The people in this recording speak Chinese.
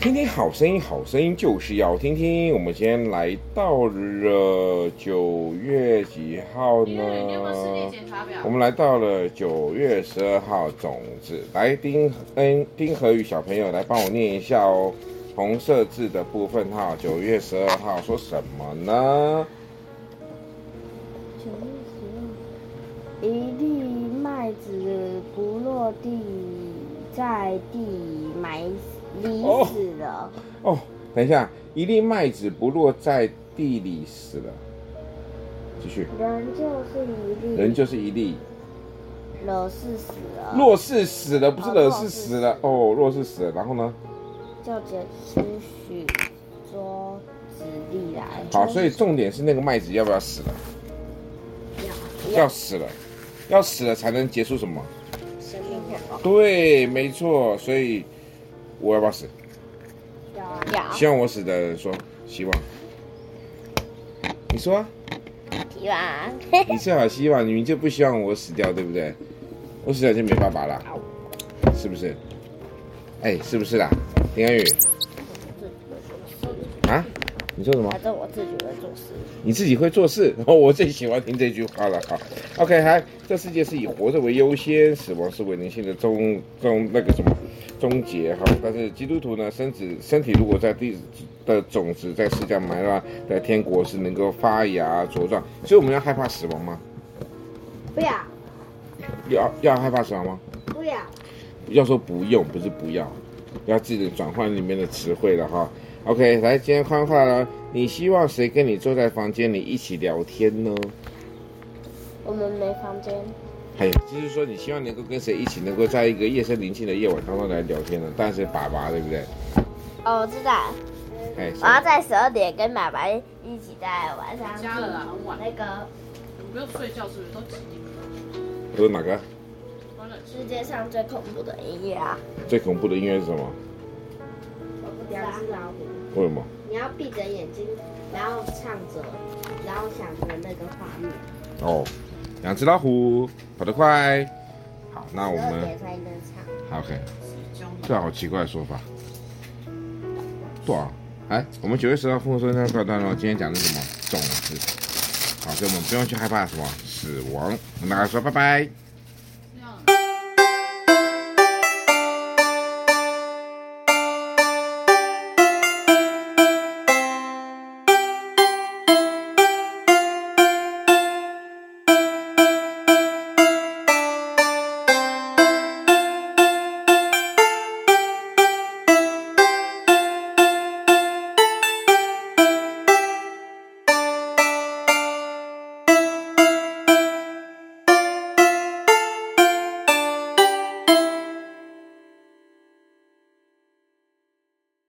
听听好声音，好声音就是要听听。我们今天来到了九月几号呢？我们来到了九月十二号，种子来丁恩丁和宇小朋友来帮我念一下哦。红色字的部分哈，九月十二号说什么呢？九月十二，一粒麦子不落地，在地埋死。溺死了哦！等一下，一粒麦子不落在地里死了。继续。人就是一粒。人就是一粒。若是死了。若是死了，不是若是死了哦。若是死了，然后呢？就捡出许多子粒来。好，所以重点是那个麦子要不要死了？要。要死了，要死了才能结束什么？生命活。对，没错，所以。我要不要死？要。希望我死的人说希望。你说、啊。希望。你最好希望，你们就不希望我死掉，对不对？我死掉就没办法了，是不是？哎，是不是啦？林安宇。啊？你说什么？反正我自己会做事。你自己会做事，然后我最喜欢听这句话了。好，OK，还这世界是以活着为优先，死亡是为人性的终终那个什么终结哈。但是基督徒呢，身子身体如果在地的种子在世上埋了，在天国是能够发芽茁壮。所以我们要害怕死亡吗？不要。要要害怕死亡吗？不要。要说不用，不是不要，要记得转换里面的词汇了哈。OK，来，今天换话了。你希望谁跟你坐在房间里一起聊天呢？我们没房间。还有，就是说，你希望能够跟谁一起，能够在一个夜深宁静的夜晚当中来聊天呢？当然是爸爸，对不对？哦，我知道。哎，我要在十二点跟爸爸一起在晚上。加了啦，很晚。那个，不用睡觉是不是？都几点？都是哪个？世界上最恐怖的音乐啊！最恐怖的音乐是什么？两只老虎。为什么？你要闭着眼睛，然后唱着，然后想着那个画面。哦，两只老虎跑得快。好，那我们。好，OK。这好奇怪的说法。对啊，哎，我们九月十号丰收那块段落，今天讲的是什么？种子。好，所以我们不用去害怕什么死亡。我们大家说拜拜。